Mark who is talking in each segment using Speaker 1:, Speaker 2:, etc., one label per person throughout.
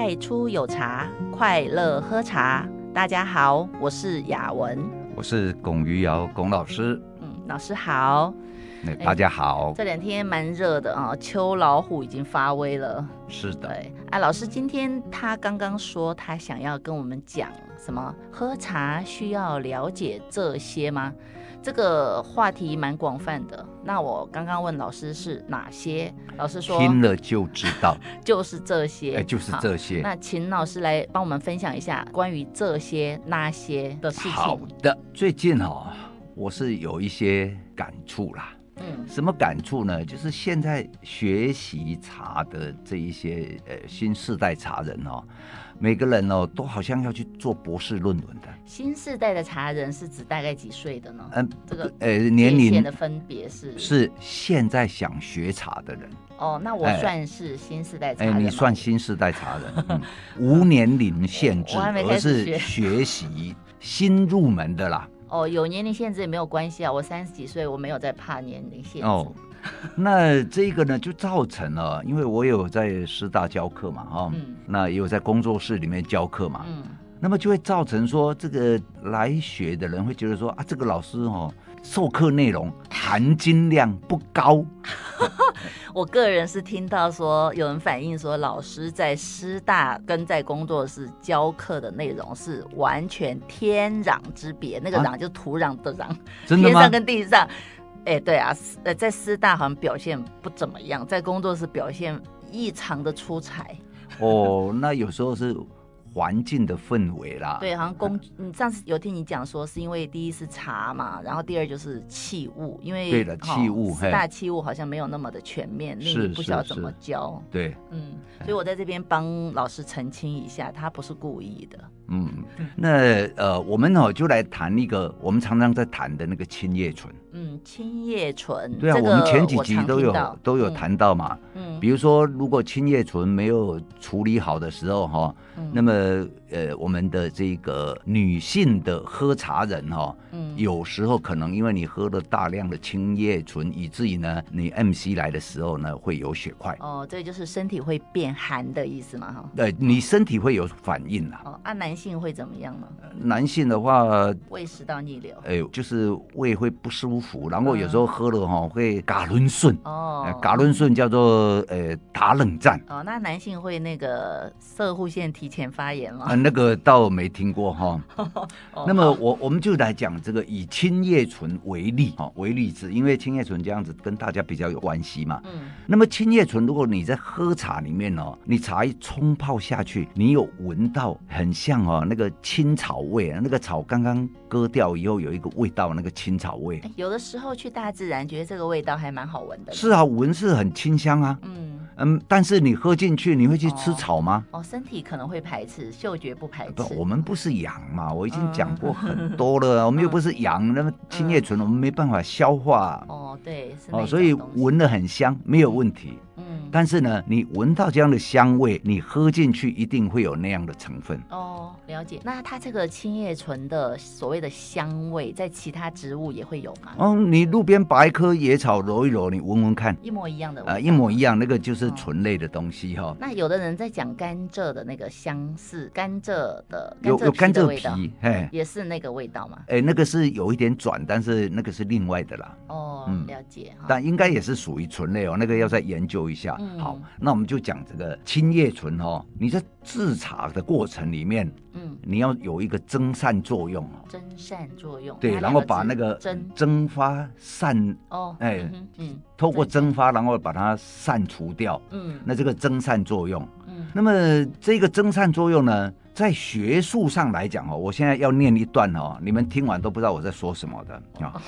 Speaker 1: 太初有茶，快乐喝茶。大家好，我是雅文，
Speaker 2: 我是龚于尧，龚老师。
Speaker 1: 嗯，老师好。
Speaker 2: 大家好。
Speaker 1: 这两天蛮热的啊，秋老虎已经发威了。
Speaker 2: 是的。
Speaker 1: 对，哎，老师，今天他刚刚说他想要跟我们讲什么？喝茶需要了解这些吗？这个话题蛮广泛的。那我刚刚问老师是哪些？老师说
Speaker 2: 听了就知道，
Speaker 1: 就是这些。
Speaker 2: 哎，就是这些。
Speaker 1: 那请老师来帮我们分享一下关于这些那些的事情。
Speaker 2: 好的，最近哦，我是有一些感触啦。嗯，什么感触呢？就是现在学习茶的这一些呃新世代茶人哦，每个人哦都好像要去做博士论文的。
Speaker 1: 新世代的茶人是指大概几岁的呢？
Speaker 2: 嗯，
Speaker 1: 这个
Speaker 2: 呃年龄
Speaker 1: 的分别是
Speaker 2: 是现在想学茶的人。
Speaker 1: 哦，那我算是新世代茶人。
Speaker 2: 哎，你算新世代茶人，嗯、无年龄限制，而是 学习新入门的啦。
Speaker 1: 哦，有年龄限制也没有关系啊，我三十几岁，我没有在怕年龄限制。
Speaker 2: 哦，那这个呢，就造成了，因为我有在师大教课嘛，哈、哦，嗯、那也有在工作室里面教课嘛，嗯，那么就会造成说，这个来学的人会觉得说啊，这个老师哦。授课内容含金量不高，
Speaker 1: 我个人是听到说有人反映说，老师在师大跟在工作室教课的内容是完全天壤之别。那个壤就是土壤的壤，啊、天上跟地上。哎、欸，对啊，呃，在师大好像表现不怎么样，在工作室表现异常的出彩。
Speaker 2: 哦，那有时候是。环境的氛围啦，
Speaker 1: 对，好像工，你上次有听你讲说，是因为第一是茶嘛，然后第二就是器物，因为
Speaker 2: 对了，器物，
Speaker 1: 大器物好像没有那么的全面，那你不晓得怎么教，
Speaker 2: 对，
Speaker 1: 嗯，所以我在这边帮老师澄清一下，他不是故意的，
Speaker 2: 嗯，那呃，我们哦就来谈一个我们常常在谈的那个青叶醇，
Speaker 1: 嗯，青叶醇，
Speaker 2: 对啊，我们前几集都有都有谈到嘛，嗯，比如说如果青叶醇没有处理好的时候哈，那么呃呃，我们的这个女性的喝茶人哈、哦，嗯，有时候可能因为你喝了大量的青叶醇，以至于呢，你 MC 来的时候呢，会有血块。
Speaker 1: 哦，这就是身体会变寒的意思嘛，哈。
Speaker 2: 对，你身体会有反应啦。
Speaker 1: 哦，啊，男性会怎么样呢？
Speaker 2: 男性的话，
Speaker 1: 胃食道逆流。
Speaker 2: 哎，就是胃会不舒服，然后有时候喝了哈会嘎轮顺。哦，嘎轮顺叫做呃打冷战。
Speaker 1: 哦，那男性会那个射护腺提前发炎吗？
Speaker 2: 啊，那个倒没听过哈。那么我我们就来讲这个以青叶醇为例哈，为例子，因为青叶醇这样子跟大家比较有关系嘛。嗯。那么青叶醇，如果你在喝茶里面哦，你茶一冲泡下去，你有闻到很像哦那个青草味，那个草刚刚割掉以后有一个味道，那个青草味。
Speaker 1: 有的时候去大自然，觉得这个味道还蛮好闻的。
Speaker 2: 是啊，闻是很清香啊。嗯。嗯，但是你喝进去，你会去吃草吗？
Speaker 1: 哦，哦，身体可能会排斥，嗅觉不排斥。不，
Speaker 2: 我们不是羊嘛，我已经讲过很多了，嗯、我们又不是羊，那么青叶醇我们没办法消化。
Speaker 1: 哦，对，
Speaker 2: 哦，所以闻的很香，没有问题。但是呢，你闻到这样的香味，你喝进去一定会有那样的成分
Speaker 1: 哦。了解。那它这个青叶醇的所谓的香味，在其他植物也会有吗？
Speaker 2: 哦，你路边拔一棵野草揉一揉，你闻闻看，
Speaker 1: 一模一样的味。
Speaker 2: 啊，一模一样，那个就是醇类的东西哈。哦，
Speaker 1: 那有的人在讲甘蔗的那个相似，甘蔗的
Speaker 2: 有有甘蔗皮，哎，
Speaker 1: 也是那个味道吗？
Speaker 2: 哎，那个是有一点转，但是那个是另外的啦。
Speaker 1: 哦，嗯，了解。
Speaker 2: 但应该也是属于醇类哦，那个要再研究一下。嗯、好，那我们就讲这个青叶醇哦。你在制茶的过程里面，嗯，你要有一个蒸散作用哦。
Speaker 1: 蒸散作用。
Speaker 2: 对，然后把那个蒸蒸发散哦，哎，嗯，嗯嗯透过蒸发，然后把它散除掉。嗯，那这个蒸散作用，嗯，那么这个蒸散作用呢，在学术上来讲哦，我现在要念一段哦，你们听完都不知道我在说什么的啊。哦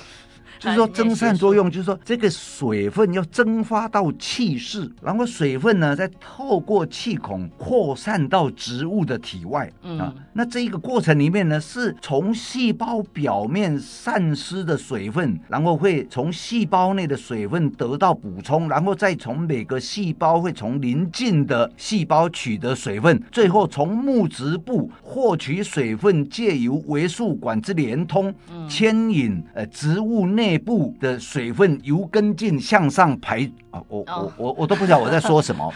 Speaker 2: 就是说蒸散作用，就是说这个水分要蒸发到气室，然后水分呢再透过气孔扩散到植物的体外。嗯啊，那这一个过程里面呢，是从细胞表面散失的水分，然后会从细胞内的水分得到补充，然后再从每个细胞会从邻近的细胞取得水分，最后从木质部获取水分，借由维数管之连通牵引呃植物内。内部的水分由根茎向上排啊，我、oh. 我我我都不知道我在说什么。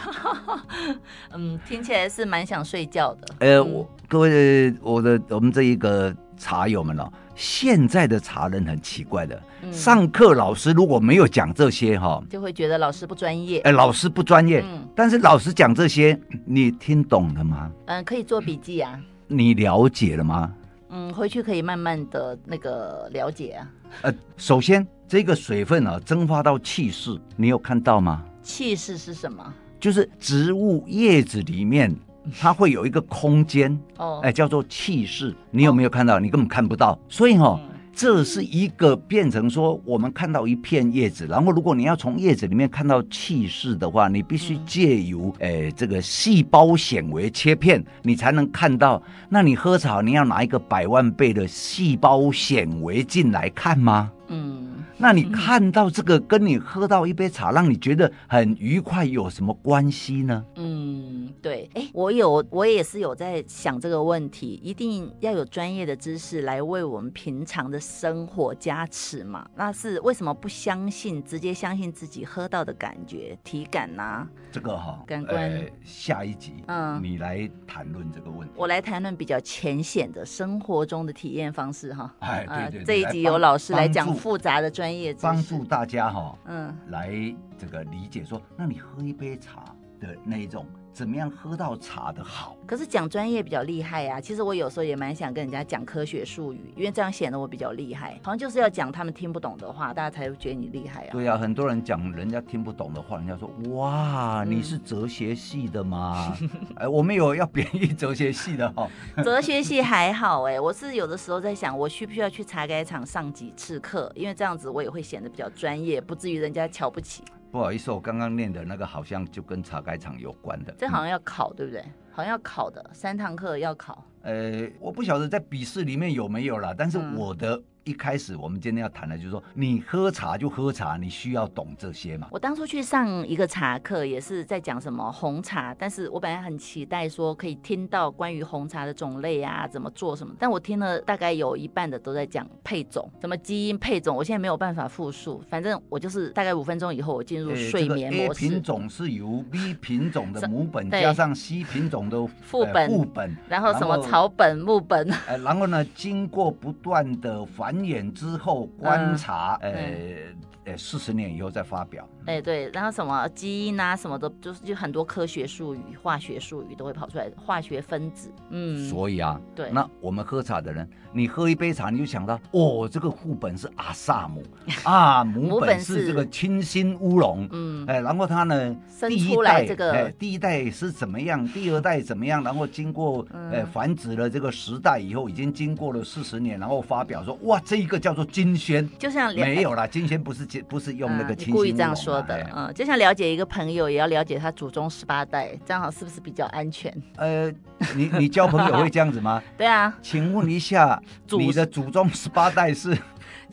Speaker 1: 嗯，听起来是蛮想睡觉的。
Speaker 2: 呃，我各位我的我们这一个茶友们哦，现在的茶人很奇怪的，嗯、上课老师如果没有讲这些哈，
Speaker 1: 就会觉得老师不专业。
Speaker 2: 哎，老师不专业。嗯。但是老师讲这些，你听懂了吗？
Speaker 1: 嗯，可以做笔记啊。
Speaker 2: 你了解了吗？
Speaker 1: 嗯，回去可以慢慢的那个了解啊。
Speaker 2: 呃，首先这个水分啊，蒸发到气室，你有看到吗？
Speaker 1: 气室是什么？
Speaker 2: 就是植物叶子里面，它会有一个空间哦，哎，叫做气室。你有没有看到？哦、你根本看不到。所以哈、哦。嗯这是一个变成说，我们看到一片叶子，然后如果你要从叶子里面看到气势的话，你必须借由诶这个细胞显微切片，你才能看到。那你喝茶，你要拿一个百万倍的细胞显微镜来看吗？嗯。那你看到这个跟你喝到一杯茶，让你觉得很愉快，有什么关系呢？
Speaker 1: 嗯，对，哎，我有，我也是有在想这个问题，一定要有专业的知识来为我们平常的生活加持嘛？那是为什么不相信，直接相信自己喝到的感觉、体感呢、啊？
Speaker 2: 这个哈、哦，
Speaker 1: 感官、呃。
Speaker 2: 下一集，嗯，你来谈论这个问题。
Speaker 1: 我来谈论比较浅显的生活中的体验方式哈。
Speaker 2: 哎，对对，对、呃。
Speaker 1: 这一集由老师来讲复杂的专
Speaker 2: 帮助大家哈、哦，嗯，来这个理解说，那你喝一杯茶的那一种。怎么样喝到茶的好？
Speaker 1: 可是讲专业比较厉害呀、啊。其实我有时候也蛮想跟人家讲科学术语，因为这样显得我比较厉害。好像就是要讲他们听不懂的话，大家才会觉得你厉害啊。
Speaker 2: 对呀、啊，很多人讲人家听不懂的话，人家说哇，你是哲学系的吗？哎、嗯，我们有要贬义哲学系的哈。
Speaker 1: 哲学系还好哎，我是有的时候在想，我需不需要去茶改场上几次课？因为这样子我也会显得比较专业，不至于人家瞧不起。
Speaker 2: 不好意思，我刚刚念的那个好像就跟茶改厂有关的。
Speaker 1: 这好像要考，对不对？好像要考的，三堂课要考。
Speaker 2: 呃，我不晓得在笔试里面有没有啦，但是我的。嗯一开始我们今天要谈的就是说，你喝茶就喝茶，你需要懂这些嘛？
Speaker 1: 我当初去上一个茶课，也是在讲什么红茶，但是我本来很期待说可以听到关于红茶的种类啊，怎么做什么，但我听了大概有一半的都在讲配种，什么基因配种，我现在没有办法复述，反正我就是大概五分钟以后我进入睡眠模式。
Speaker 2: 品种是由 B 品种的 母本加上 C 品种的
Speaker 1: 副本，
Speaker 2: 副本，
Speaker 1: 然后什么草本、木本，
Speaker 2: 呃，然后呢，经过不断的繁衍之后。观察，呃、嗯，呃，四十年以后再发表。
Speaker 1: 哎，对，然后什么基因啊，什么的，就是就很多科学术语、化学术语都会跑出来，化学分子。嗯，
Speaker 2: 所以啊，对，那我们喝茶的人，你喝一杯茶，你就想到，哦，这个副本是阿萨姆啊，母本是这个清新乌龙。嗯，哎，然后它呢，
Speaker 1: 生出来这个，
Speaker 2: 哎，第一代是怎么样，第二代怎么样，然后经过呃繁殖了这个时代以后，已经经过了四十年，然后发表说，哇，这一个叫做金萱，
Speaker 1: 就像
Speaker 2: 没有啦，金萱不是不是用那个
Speaker 1: 故意这样说的，嗯，就像了解一个朋友，也要了解他祖宗十八代，这样好是不是比较安全？
Speaker 2: 呃，你你交朋友会这样子吗？
Speaker 1: 对啊，
Speaker 2: 请问一下，你的祖宗十八代是？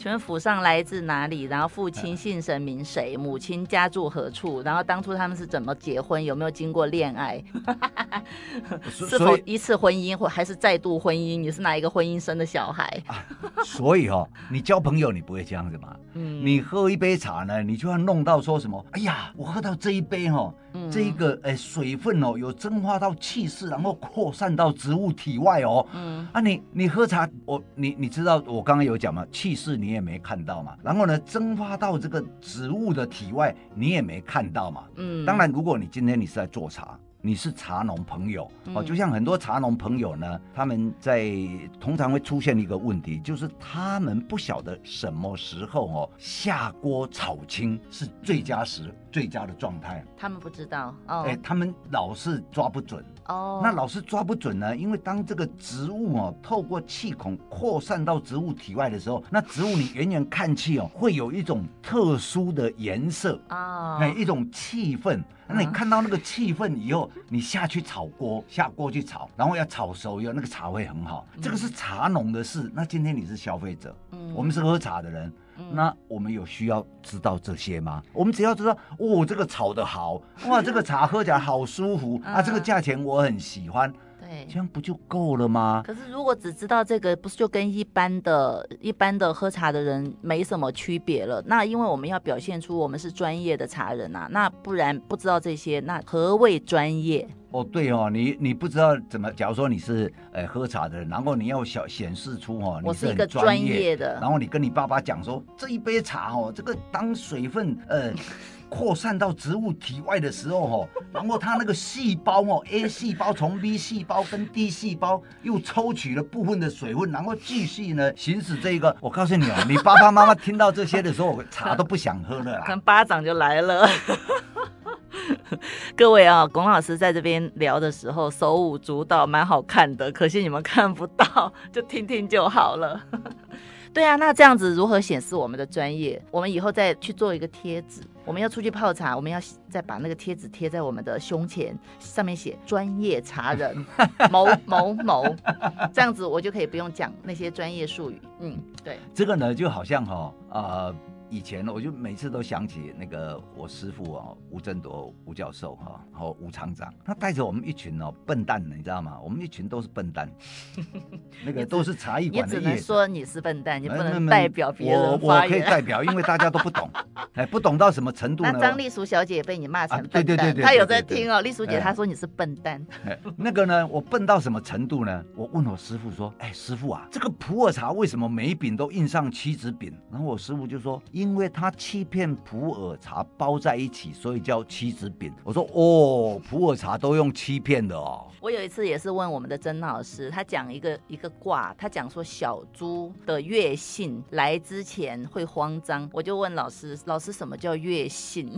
Speaker 1: 请问府上来自哪里？然后父亲姓甚名谁？母亲家住何处？然后当初他们是怎么结婚？有没有经过恋爱？是否一次婚姻或还是再度婚姻？你是哪一个婚姻生的小孩？
Speaker 2: 啊、所以哦，你交朋友你不会这样子嘛？嗯，你喝一杯茶呢，你就要弄到说什么？哎呀，我喝到这一杯哦，嗯、这一个哎水分哦，有蒸发到气室，然后扩散到植物体外哦。嗯，啊你，你你喝茶，我你你知道我刚刚有讲吗？气室。你也没看到嘛，然后呢，蒸发到这个植物的体外，你也没看到嘛。嗯，当然，如果你今天你是在做茶，你是茶农朋友哦，就像很多茶农朋友呢，他们在通常会出现一个问题，就是他们不晓得什么时候哦下锅炒青是最佳时、最佳的状态。
Speaker 1: 他们不知道哦，
Speaker 2: 哎，他们老是抓不准。哦，那老是抓不准呢，因为当这个植物哦透过气孔扩散到植物体外的时候，那植物你远远看去哦，会有一种特殊的颜色啊，哎，一种气氛。那你看到那个气氛以后，你下去炒锅，下锅去炒，然后要炒熟以后，那个茶会很好。这个是茶农的事。那今天你是消费者，嗯，我们是喝茶的人。那我们有需要知道这些吗？我们只要知道，哦，这个炒的好，哇，这个茶喝起来好舒服啊，这个价钱我很喜欢。
Speaker 1: 对，
Speaker 2: 这样不就够了吗？
Speaker 1: 可是如果只知道这个，不是就跟一般的、一般的喝茶的人没什么区别了？那因为我们要表现出我们是专业的茶人啊，那不然不知道这些，那何谓专业？
Speaker 2: 哦，对哦，你你不知道怎么，假如说你是呃喝茶的人，然后你要小显示出哦，我是一个专业的，然后你跟你爸爸讲说，这一杯茶哦，这个当水分呃扩散到植物体外的时候哦，然后它那个细胞哦，A 细胞从 B 细胞跟 D 细胞又抽取了部分的水分，然后继续呢行使这个，我告诉你哦，你爸爸妈妈听到这些的时候，茶都不想喝了，
Speaker 1: 可能巴掌就来了。各位啊，龚老师在这边聊的时候手舞足蹈，蛮好看的。可惜你们看不到，就听听就好了。对啊，那这样子如何显示我们的专业？我们以后再去做一个贴纸。我们要出去泡茶，我们要再把那个贴纸贴在我们的胸前，上面写“专业茶人某 某某”，这样子我就可以不用讲那些专业术语。嗯，对。
Speaker 2: 这个呢，就好像哈、哦、啊。呃以前呢，我就每次都想起那个我师傅哦，吴振铎吴教授哈，然后吴厂长，他带着我们一群哦笨蛋，你知道吗？我们一群都是笨蛋，那个都是茶艺馆的。
Speaker 1: 你只能说你是笨蛋，你不能代表别人
Speaker 2: 我。我可以代表，因为大家都不懂，哎，不懂到什么程度呢？
Speaker 1: 那张丽淑小姐也被你骂成笨蛋，
Speaker 2: 啊、对，对，对，对对对，
Speaker 1: 她有在听哦。丽淑姐她说你是笨蛋。
Speaker 2: 哎，那个呢，我笨到什么程度呢？我问我师傅说，哎，师傅啊，这个普洱茶为什么每一饼都印上七子饼？然后我师傅就说，因为他七。一片普洱茶包在一起，所以叫七子饼。我说哦，普洱茶都用七片的哦。
Speaker 1: 我有一次也是问我们的曾老师，他讲一个一个卦，他讲说小猪的月信来之前会慌张，我就问老师，老师什么叫月信？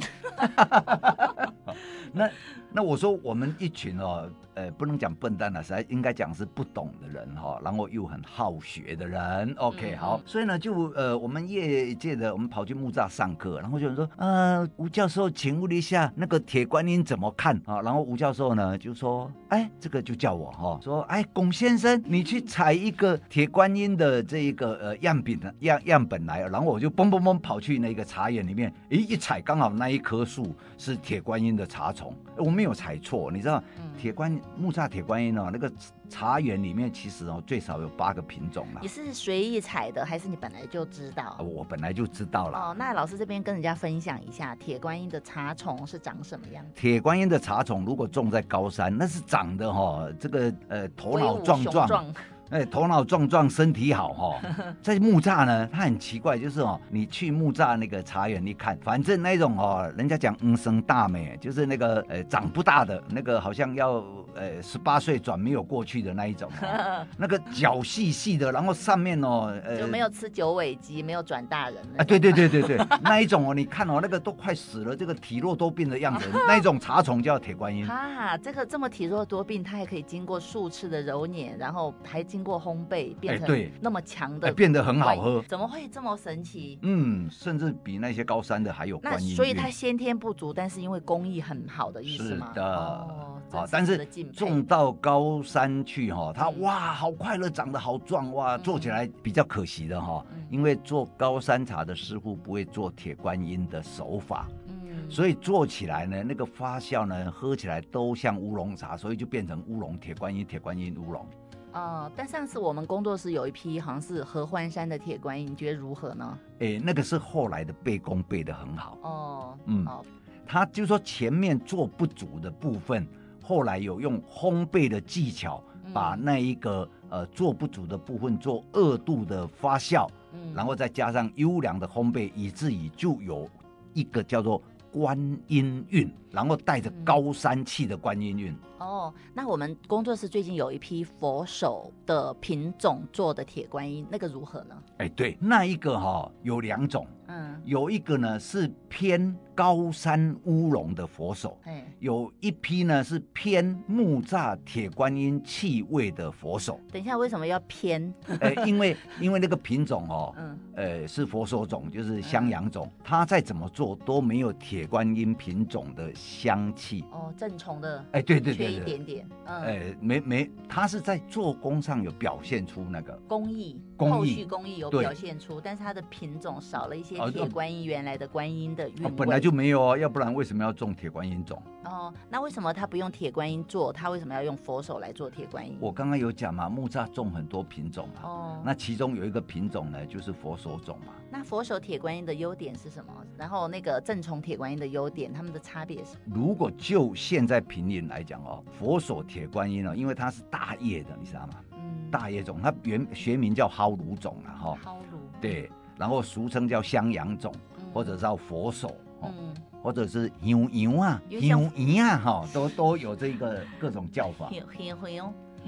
Speaker 2: 那那我说我们一群哦。呃，不能讲笨蛋了，实在应该讲是不懂的人哈，然后又很好学的人。OK，好，所以呢，就呃，我们业界的，我们跑去木栅上课，然后就说，呃，吴教授，请问一下那个铁观音怎么看啊？然后吴教授呢就说，哎，这个就叫我哈，说，哎，龚先生，你去采一个铁观音的这一个呃样品的样样本来，然后我就嘣嘣嘣跑去那个茶园里面，咦，一采刚好那一棵树是铁观音的茶虫，我没有踩错，你知道，铁观音。木栅铁观音哦，那个茶园里面其实哦最少有八个品种了。
Speaker 1: 你是随意采的，还是你本来就知道？
Speaker 2: 我本来就知道了。
Speaker 1: 哦，那老师这边跟人家分享一下，铁观音的茶虫是长什么样子？
Speaker 2: 铁观音的茶虫如果种在高山，那是长得哈、哦，这个呃头脑壮壮。哎，头脑壮壮，身体好哈、哦。在木栅呢，它很奇怪，就是哦，你去木栅那个茶园一看，反正那种哦，人家讲嗯生大美，就是那个呃长不大的那个，好像要呃十八岁转没有过去的那一种、哦，那个脚细细的，然后上面哦，呃
Speaker 1: 就没有吃九尾鸡，没有转大人。
Speaker 2: 啊，对对对对对，那一种哦，你看哦，那个都快死了，这个体弱多病的样子，那一种茶虫叫铁观音。
Speaker 1: 啊，这个这么体弱多病，它还可以经过数次的揉捻，然后还经过烘焙变成那么强的、欸，
Speaker 2: 变得很好喝，
Speaker 1: 怎么会这么神奇？
Speaker 2: 嗯，甚至比那些高山的还有观音。
Speaker 1: 所以它先天不足，但是因为工艺很好的意思吗？
Speaker 2: 是的，哦，好，但是种到高山去哈，它哇，好快乐，长得好壮哇，做起来比较可惜的哈，因为做高山茶的师傅不会做铁观音的手法，嗯，所以做起来呢，那个发酵呢，喝起来都像乌龙茶，所以就变成乌龙铁观音、铁观音乌龙。
Speaker 1: 哦，但上次我们工作室有一批好像是合欢山的铁观音，你觉得如何呢？
Speaker 2: 哎，那个是后来的背功背得很好。
Speaker 1: 哦，
Speaker 2: 嗯，哦，他就说前面做不足的部分，后来有用烘焙的技巧，把那一个呃做不足的部分做二度的发酵，嗯，然后再加上优良的烘焙，以至于就有一个叫做观音韵，然后带着高山气的观音韵。
Speaker 1: 哦，那我们工作室最近有一批佛手的品种做的铁观音，那个如何呢？
Speaker 2: 哎，对，那一个哈、哦、有两种，嗯，有一个呢是偏高山乌龙的佛手，哎，有一批呢是偏木栅铁观音气味的佛手。
Speaker 1: 等一下，为什么要偏？
Speaker 2: 哎，因为因为那个品种哦，嗯，呃，是佛手种，就是襄阳种，嗯、它再怎么做都没有铁观音品种的香气。
Speaker 1: 哦，正宗的，
Speaker 2: 哎，对对对。
Speaker 1: 一点点，嗯，
Speaker 2: 哎，没没，它是在做工上有表现出那个
Speaker 1: 工艺，
Speaker 2: 工工
Speaker 1: 艺，后续工艺有表现出，但是它的品种少了一些铁观音原来的观音的韵味。
Speaker 2: 本来就没有哦，要不然为什么要种铁观音种？
Speaker 1: 哦，那为什么他不用铁观音做？他为什么要用佛手来做铁观音？
Speaker 2: 我刚刚有讲嘛，木栅种很多品种嘛。哦，那其中有一个品种呢，就是佛手种嘛。
Speaker 1: 那佛手铁观音的优点是什么？然后那个正统铁观音的优点，它们的差别是？
Speaker 2: 如果就现在平林来讲哦，佛手铁观音哦，因为它是大叶的，你知道吗？嗯，大叶种，它原学名叫蒿芦种啊哈。
Speaker 1: 蒿芦。
Speaker 2: 对，然后俗称叫襄阳种，嗯、或者叫佛手。嗯。或者是牛羊啊，牛羊啊，哈，都都有这个各种叫法。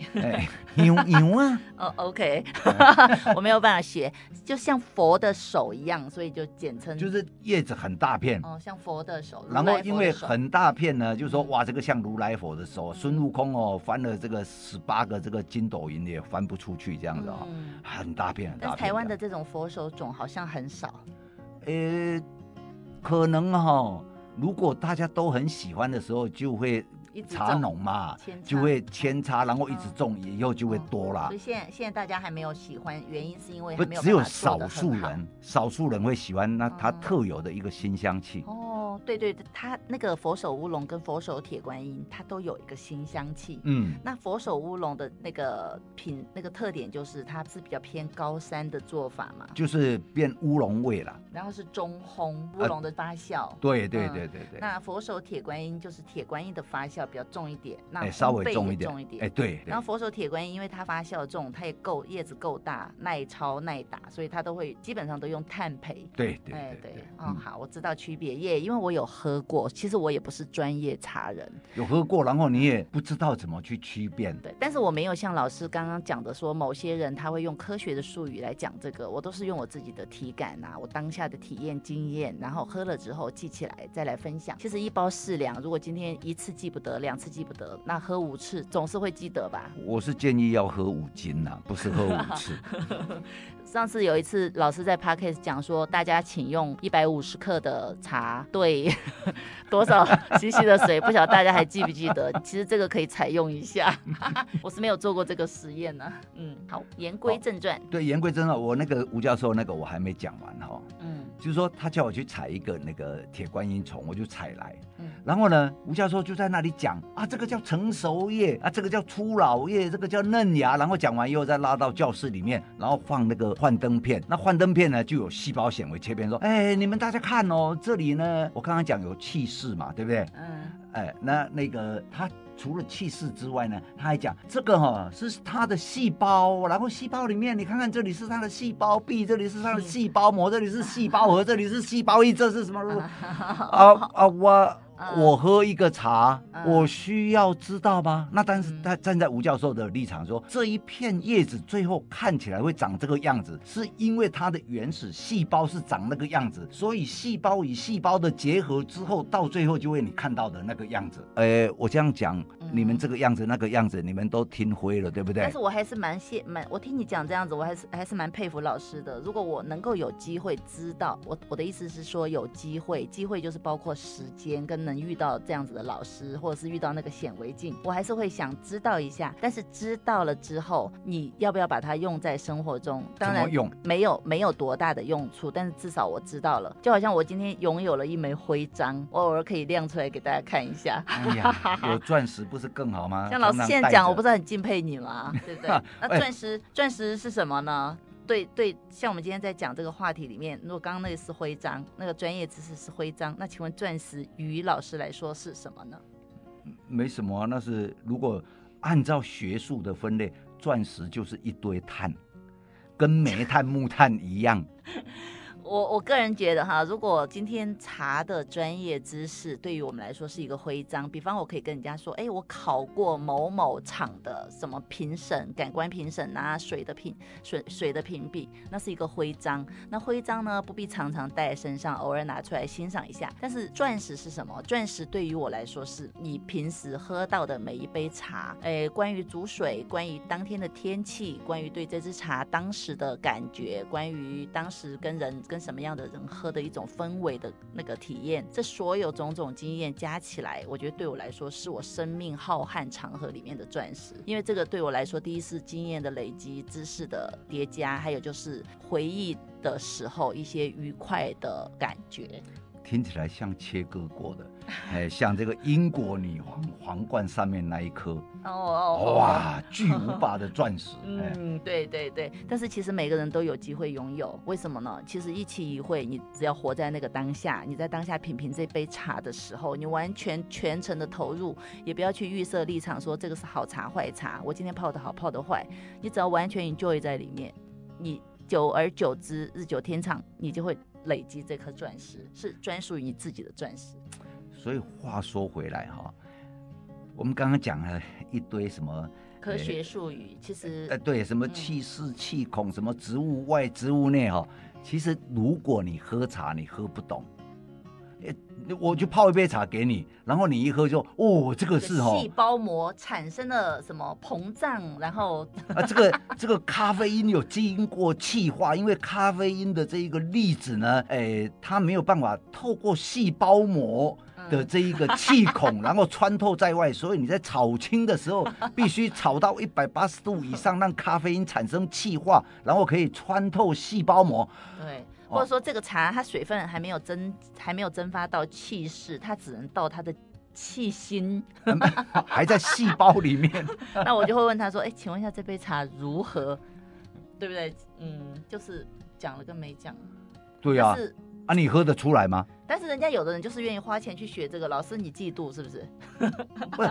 Speaker 2: 哎，牛牛啊，
Speaker 1: 哦，OK，我没有办法学，就像佛的手一样，所以就简称。
Speaker 2: 就是叶子很大片。
Speaker 1: 哦，像佛的手。
Speaker 2: 然后因为很大片呢，就说哇，这个像如来佛的手。孙悟空哦，翻了这个十八个这个筋斗云也翻不出去，这样子哦，很大片很大片。
Speaker 1: 但台湾的这种佛手种好像很少。
Speaker 2: 呃。可能哈、哦，如果大家都很喜欢的时候，就会茶农嘛，就会扦插，然后一直种，以后就会多了。
Speaker 1: 所以现在现在大家还没有喜欢，原因是因为
Speaker 2: 不只有少数人，少数人会喜欢，那它特有的一个新香气。
Speaker 1: 哦对对，它那个佛手乌龙跟佛手铁观音，它都有一个新香气。嗯，那佛手乌龙的那个品那个特点就是它是比较偏高山的做法嘛，
Speaker 2: 就是变乌龙味了。
Speaker 1: 然后是中烘乌龙的发酵。
Speaker 2: 呃、对对对对对。
Speaker 1: 那佛手铁观音就是铁观音的发酵比较重一点，那
Speaker 2: 稍微重一点。
Speaker 1: 重一点。
Speaker 2: 哎，对。
Speaker 1: 然后佛手铁观音因为它发酵重，它也够叶子够大，耐焯耐打，所以它都会基本上都用炭焙。
Speaker 2: 对对
Speaker 1: 对对。嗯，好，我知道区别耶，因为我有喝过。其实我也不是专业茶人，
Speaker 2: 有喝过，然后你也不知道怎么去区辨。
Speaker 1: 对，但是我没有像老师刚刚讲的说，某些人他会用科学的术语来讲这个，我都是用我自己的体感啊，我当下的体验经验，然后喝了之后记起来再来分享。其实一包四两，如果今天一次记不得，两次记不得，那喝五次总是会记得吧？
Speaker 2: 我是建议要喝五斤呐、啊，不是喝五次。
Speaker 1: 上次有一次老师在 Podcast 讲说，大家请用一百五十克的茶兑多少 CC 的水，不晓得大家还记不记得？其实这个可以采用一下，我是没有做过这个实验呢、啊。嗯，好，言归正传。
Speaker 2: 对，言归正传，我那个吴教授那个我还没讲完哈。嗯，就是说他叫我去采一个那个铁观音虫，我就采来。嗯，然后呢，吴教授就在那里讲啊，这个叫成熟叶啊，这个叫初老叶，这个叫嫩芽。然后讲完以后再拉到教室里面，然后放那个。幻灯片，那幻灯片呢就有细胞显微切片，说，哎，你们大家看哦，这里呢，我刚刚讲有气室嘛，对不对？嗯，哎，那那个它除了气势之外呢，他还讲这个哈、哦、是他的细胞，然后细胞里面你看看这里是他的细胞壁，这里是他的细胞膜，这里是细胞核，这里是细胞液，这是什么？啊啊我。我喝一个茶，我需要知道吗？那但是他站在吴教授的立场说，这一片叶子最后看起来会长这个样子，是因为它的原始细胞是长那个样子，所以细胞与细胞的结合之后，到最后就会你看到的那个样子。哎，我这样讲，你们这个样子那个样子，你们都听灰了，对不对？
Speaker 1: 但是我还是蛮谢蛮，我听你讲这样子，我还是还是蛮佩服老师的。如果我能够有机会知道，我我的意思是说有机会，机会就是包括时间跟。能遇到这样子的老师，或者是遇到那个显微镜，我还是会想知道一下。但是知道了之后，你要不要把它用在生活中？当然用，没有没有多大的用处。但是至少我知道了，就好像我今天拥有了一枚徽章，我偶尔可以亮出来给大家看一下。
Speaker 2: 哎呀，有钻石不是更好吗？
Speaker 1: 像老师现在讲，我不是很敬佩你吗？对不对？那钻石，钻石是什么呢？对对，像我们今天在讲这个话题里面，如果刚刚那个是徽章，那个专业知识是徽章，那请问钻石于老师来说是什么呢？
Speaker 2: 没什么啊，那是如果按照学术的分类，钻石就是一堆碳，跟煤炭、木炭一样。
Speaker 1: 我我个人觉得哈，如果今天茶的专业知识对于我们来说是一个徽章，比方我可以跟人家说，哎，我考过某某厂的什么评审，感官评审啊，水的评水水的评比，那是一个徽章。那徽章呢，不必常常带身上，偶尔拿出来欣赏一下。但是钻石是什么？钻石对于我来说，是你平时喝到的每一杯茶，哎，关于煮水，关于当天的天气，关于对这支茶当时的感觉，关于当时跟人跟什么样的人喝的一种氛围的那个体验，这所有种种经验加起来，我觉得对我来说是我生命浩瀚长河里面的钻石。因为这个对我来说，第一是经验的累积、知识的叠加，还有就是回忆的时候一些愉快的感觉。
Speaker 2: 听起来像切割过的，哎，像这个英国女皇皇冠上面那一颗哦哦，哇，巨无霸的钻石。
Speaker 1: 嗯，对对对。但是其实每个人都有机会拥有，为什么呢？其实一期一会，你只要活在那个当下，你在当下品评这杯茶的时候，你完全全程的投入，也不要去预设立场说这个是好茶坏茶，我今天泡的好泡的坏，你只要完全 enjoy 在里面，你久而久之，日久天长，你就会。累积这颗钻石是专属于你自己的钻石，
Speaker 2: 所以话说回来哈，我们刚刚讲了一堆什么
Speaker 1: 科学术语，其实
Speaker 2: 呃对，什么气室气孔，什么植物外植物内哈，其实如果你喝茶你喝不懂。我就泡一杯茶给你，然后你一喝就哦，这个是哦，
Speaker 1: 细胞膜产生了什么膨胀，然后
Speaker 2: 啊，这个这个咖啡因有经过气化，因为咖啡因的这一个粒子呢，哎，它没有办法透过细胞膜的这一个气孔，然后穿透在外，所以你在炒青的时候必须炒到一百八十度以上，让咖啡因产生气化，然后可以穿透细胞膜。
Speaker 1: 对。或者说这个茶它水分还没有蒸，还没有蒸发到气室，它只能到它的气心，
Speaker 2: 还在细胞里面。
Speaker 1: 那我就会问他说：“哎，请问一下这杯茶如何？对不对？嗯，就是讲了跟没讲。”
Speaker 2: 对啊。是啊，你喝得出来吗？
Speaker 1: 但是人家有的人就是愿意花钱去学这个，老师你嫉妒是不是？
Speaker 2: 不是，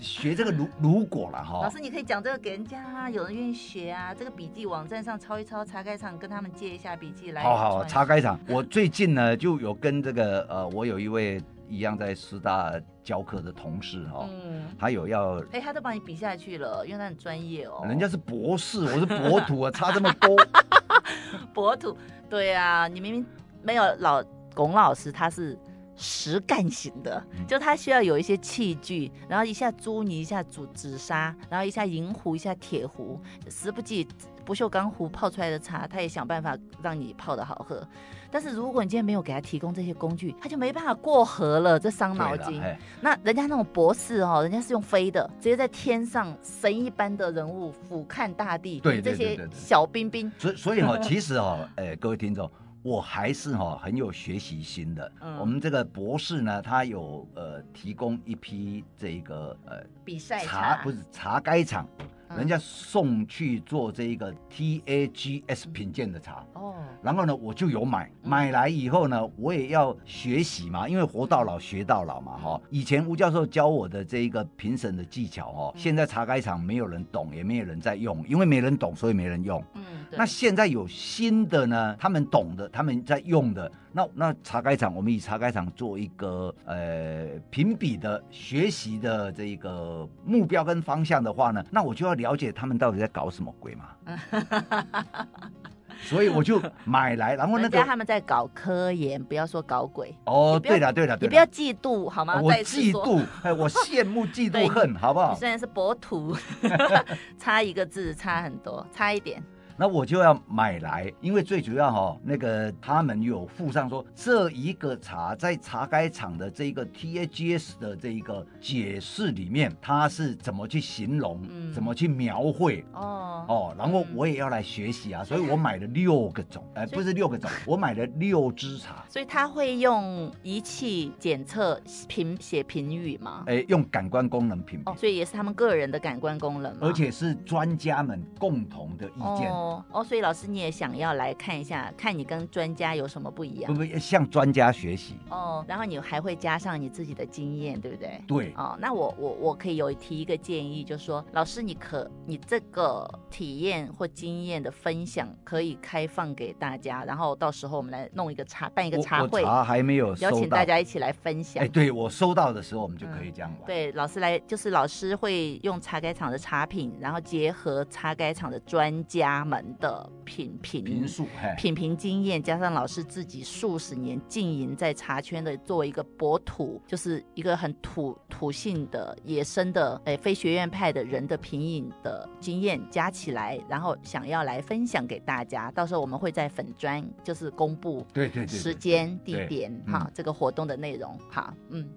Speaker 2: 学这个如如果了哈。
Speaker 1: 老师你可以讲这个给人家啊，有人愿意学啊，这个笔记网站上抄一抄，茶改场跟他们借一下笔记来。
Speaker 2: 好好，茶改场，我最近呢就有跟这个呃，我有一位一样在师大教课的同事哈，嗯，他有要，
Speaker 1: 哎，他都把你比下去了，因为他很专业哦。
Speaker 2: 人家是博士，我是博土啊，差这么多。
Speaker 1: 博土，对啊，你明明。没有老龚老师，他是实干型的，就他需要有一些器具，然后一下朱泥，一下煮紫砂，然后一下银壶，一下铁壶，时不济不锈钢壶泡出来的茶，他也想办法让你泡的好喝。但是如果你今天没有给他提供这些工具，他就没办法过河了，这伤脑筋。那人家那种博士哦，人家是用飞的，直接在天上神一般的人物俯瞰大地，对这些小兵兵。
Speaker 2: 所以所以哈，其实哦，哎，各位听众。我还是哈很有学习心的。嗯，我们这个博士呢，他有呃提供一批这个呃
Speaker 1: 比赛
Speaker 2: 茶，不是茶改场。人家送去做这一个 TAGS 品鉴的茶哦，然后呢，我就有买，买来以后呢，我也要学习嘛，因为活到老学到老嘛哈。以前吴教授教我的这一个评审的技巧哦，现在茶改厂没有人懂，也没有人在用，因为没人懂，所以没人用。嗯，那现在有新的呢，他们懂的，他们在用的。那那茶改场，我们以茶改场做一个呃评比的学习的这一个目标跟方向的话呢，那我就要了解他们到底在搞什么鬼嘛。所以我就买来，然后那个
Speaker 1: 他们在搞科研，不要说搞鬼。
Speaker 2: 哦，对了对了，
Speaker 1: 你不要嫉妒好吗？
Speaker 2: 我嫉妒，哎，我羡慕 嫉妒恨，好不好？
Speaker 1: 你虽然是博土，差一个字差很多，差一点。
Speaker 2: 那我就要买来，因为最主要哈、哦，那个他们有附上说，这一个茶在茶改厂的这一个 TAGS 的这一个解释里面，它是怎么去形容，嗯、怎么去描绘哦哦，然后我也要来学习啊，所以我买了六个种，哎、呃，不是六个种，我买了六支茶。
Speaker 1: 所以他会用仪器检测评写评语吗？
Speaker 2: 哎，用感官功能评评。
Speaker 1: 哦，所以也是他们个人的感官功能，
Speaker 2: 而且是专家们共同的意见。哦
Speaker 1: 哦，所以老师你也想要来看一下，看你跟专家有什么不一样？
Speaker 2: 不不，向专家学习。
Speaker 1: 哦，然后你还会加上你自己的经验，对不对？
Speaker 2: 对。
Speaker 1: 哦，那我我我可以有提一个建议，就是说，老师你可你这个体验或经验的分享可以开放给大家，然后到时候我们来弄一个茶，办一个茶会。
Speaker 2: 茶还没有
Speaker 1: 邀请大家一起来分享。
Speaker 2: 哎，对，我收到的时候我们就可以这样玩。
Speaker 1: 嗯、对，老师来就是老师会用茶改厂的茶品，然后结合茶改厂的专家们。门的品评
Speaker 2: 评述，
Speaker 1: 品评经验，加上老师自己数十年经营在茶圈的，作为一个博土，就是一个很土土性的野生的，哎，非学院派的人的品饮的经验加起来，然后想要来分享给大家。到时候我们会在粉砖就是公布对对时间地点哈，这个活动的内容。好，嗯。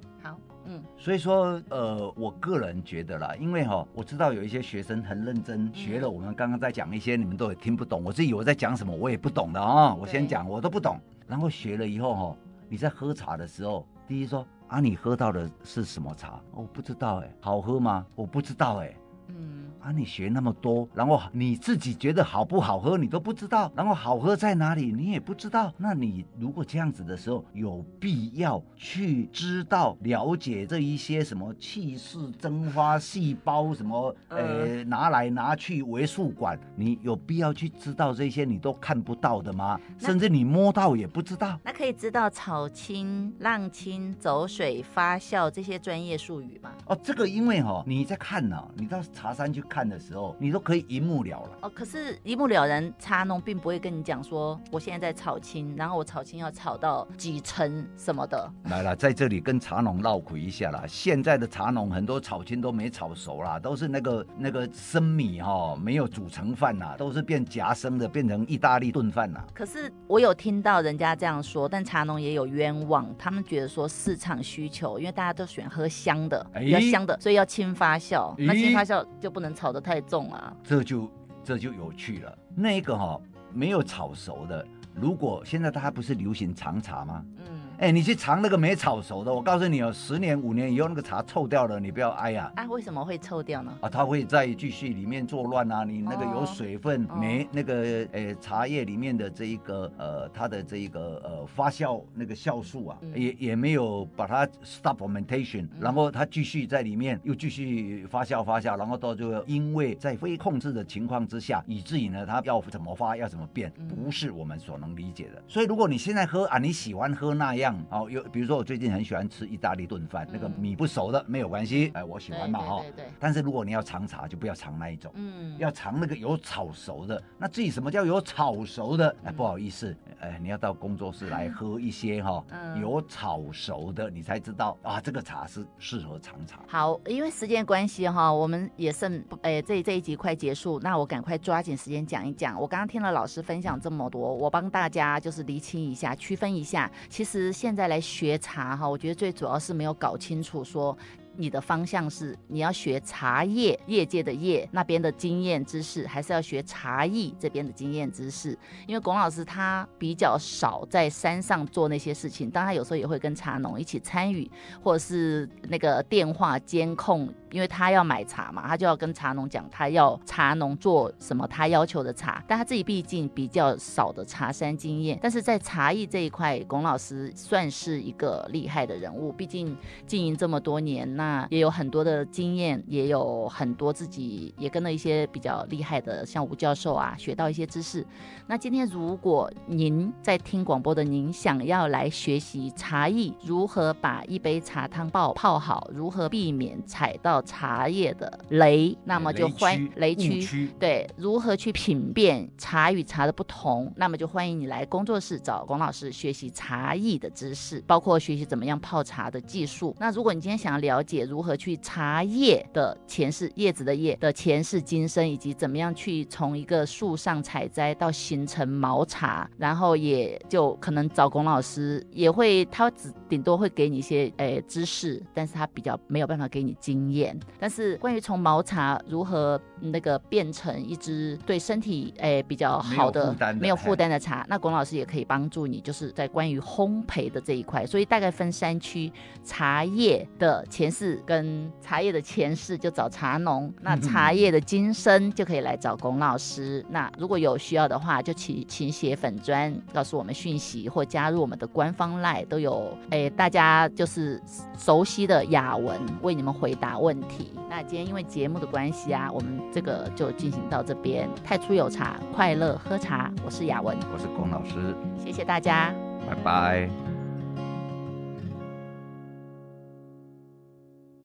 Speaker 2: 嗯，所以说，呃，我个人觉得啦，因为哈，我知道有一些学生很认真学了，我们刚刚在讲一些，你们都也听不懂，我自己我在讲什么，我也不懂的啊。我先讲，我都不懂。然后学了以后哈，你在喝茶的时候，第一说啊，你喝到的是什么茶？我不知道哎，好喝吗？我不知道哎。嗯。啊，你学那么多，然后你自己觉得好不好喝，你都不知道，然后好喝在哪里，你也不知道。那你如果这样子的时候，有必要去知道、了解这一些什么气势、蒸发细胞什么，呃，拿来拿去为数管，你有必要去知道这些你都看不到的吗？甚至你摸到也不知道。
Speaker 1: 那可以知道草青、浪青、走水、发酵这些专业术语吗？
Speaker 2: 哦，这个因为哈、哦，你在看呢、啊，你到茶山去。看的时候，你都可以一目了然
Speaker 1: 哦。可是，一目了然，茶农并不会跟你讲说，我现在在炒青，然后我炒青要炒到几层什么的。
Speaker 2: 来了，在这里跟茶农唠嗑一下啦。现在的茶农很多炒青都没炒熟啦，都是那个那个生米哈、哦，没有煮成饭呐，都是变夹生的，变成意大利炖饭呐。
Speaker 1: 可是我有听到人家这样说，但茶农也有冤枉，他们觉得说市场需求，因为大家都喜欢喝香的，比较香的，所以要轻发酵，那轻发酵就不能。炒得太重啊，
Speaker 2: 这就这就有趣了。那个哈、哦、没有炒熟的，如果现在大家不是流行长茶吗？嗯。哎，你去尝那个没炒熟的，我告诉你哦，十年五年以后那个茶臭掉了，你不要哀呀。
Speaker 1: 啊，为什么会臭掉呢？
Speaker 2: 啊，它会再继续里面作乱啊，你那个有水分，没、哦、那个呃茶叶里面的这一个呃它的这一个呃发酵那个酵素啊，嗯、也也没有把它 stop fermentation，、嗯、然后它继续在里面又继续发酵发酵，然后到最后因为在非控制的情况之下，以至于呢它要怎么发要怎么变，不是我们所能理解的。所以如果你现在喝啊，你喜欢喝那样。哦，有比如说我最近很喜欢吃意大利炖饭，嗯、那个米不熟的没有关系，哎，我喜欢嘛哈对对。但是如果你要尝茶，就不要尝那一种，嗯，要尝那个有炒熟的。那至于什么叫有炒熟的？哎，不好意思，哎，你要到工作室来喝一些哈，嗯、有炒熟的，你才知道啊，这个茶是适合尝茶。
Speaker 1: 好，因为时间关系哈，我们也剩哎，这这一集快结束，那我赶快抓紧时间讲一讲。我刚刚听了老师分享这么多，我帮大家就是厘清一下，区分一下，其实现在来学茶哈，我觉得最主要是没有搞清楚说。你的方向是你要学茶叶业界的业那边的经验知识，还是要学茶艺这边的经验知识？因为龚老师他比较少在山上做那些事情，当然有时候也会跟茶农一起参与，或者是那个电话监控，因为他要买茶嘛，他就要跟茶农讲他要茶农做什么他要求的茶，但他自己毕竟比较少的茶山经验，但是在茶艺这一块，龚老师算是一个厉害的人物，毕竟经营这么多年那。也有很多的经验，也有很多自己也跟了一些比较厉害的，像吴教授啊，学到一些知识。那今天如果您在听广播的，您想要来学习茶艺，如何把一杯茶汤泡泡好，如何避免踩到茶叶的雷，那么就欢雷区对，如何去品辨茶与茶的不同，那么就欢迎你来工作室找龚老师学习茶艺的知识，包括学习怎么样泡茶的技术。那如果你今天想要了解，如何去茶叶的前世，叶子的叶的前世今生，以及怎么样去从一个树上采摘到形成毛茶，然后也就可能找龚老师，也会他只顶多会给你一些诶、欸、知识，但是他比较没有办法给你经验。但是关于从毛茶如何那个变成一支对身体诶、欸、比较好的没有负担的茶，那龚老师也可以帮助你，就是在关于烘焙的这一块。所以大概分三区，茶叶的前世。跟茶叶的前世就找茶农，那茶 叶的今生就可以来找龚老师。那如果有需要的话，就请请写粉砖告诉我们讯息，或加入我们的官方 LINE 都有。哎，大家就是熟悉的雅文为你们回答问题。那今天因为节目的关系啊，我们这个就进行到这边。太初有茶，快乐喝茶。我是雅文，
Speaker 2: 我是龚老师，
Speaker 1: 谢谢大家，
Speaker 2: 拜拜。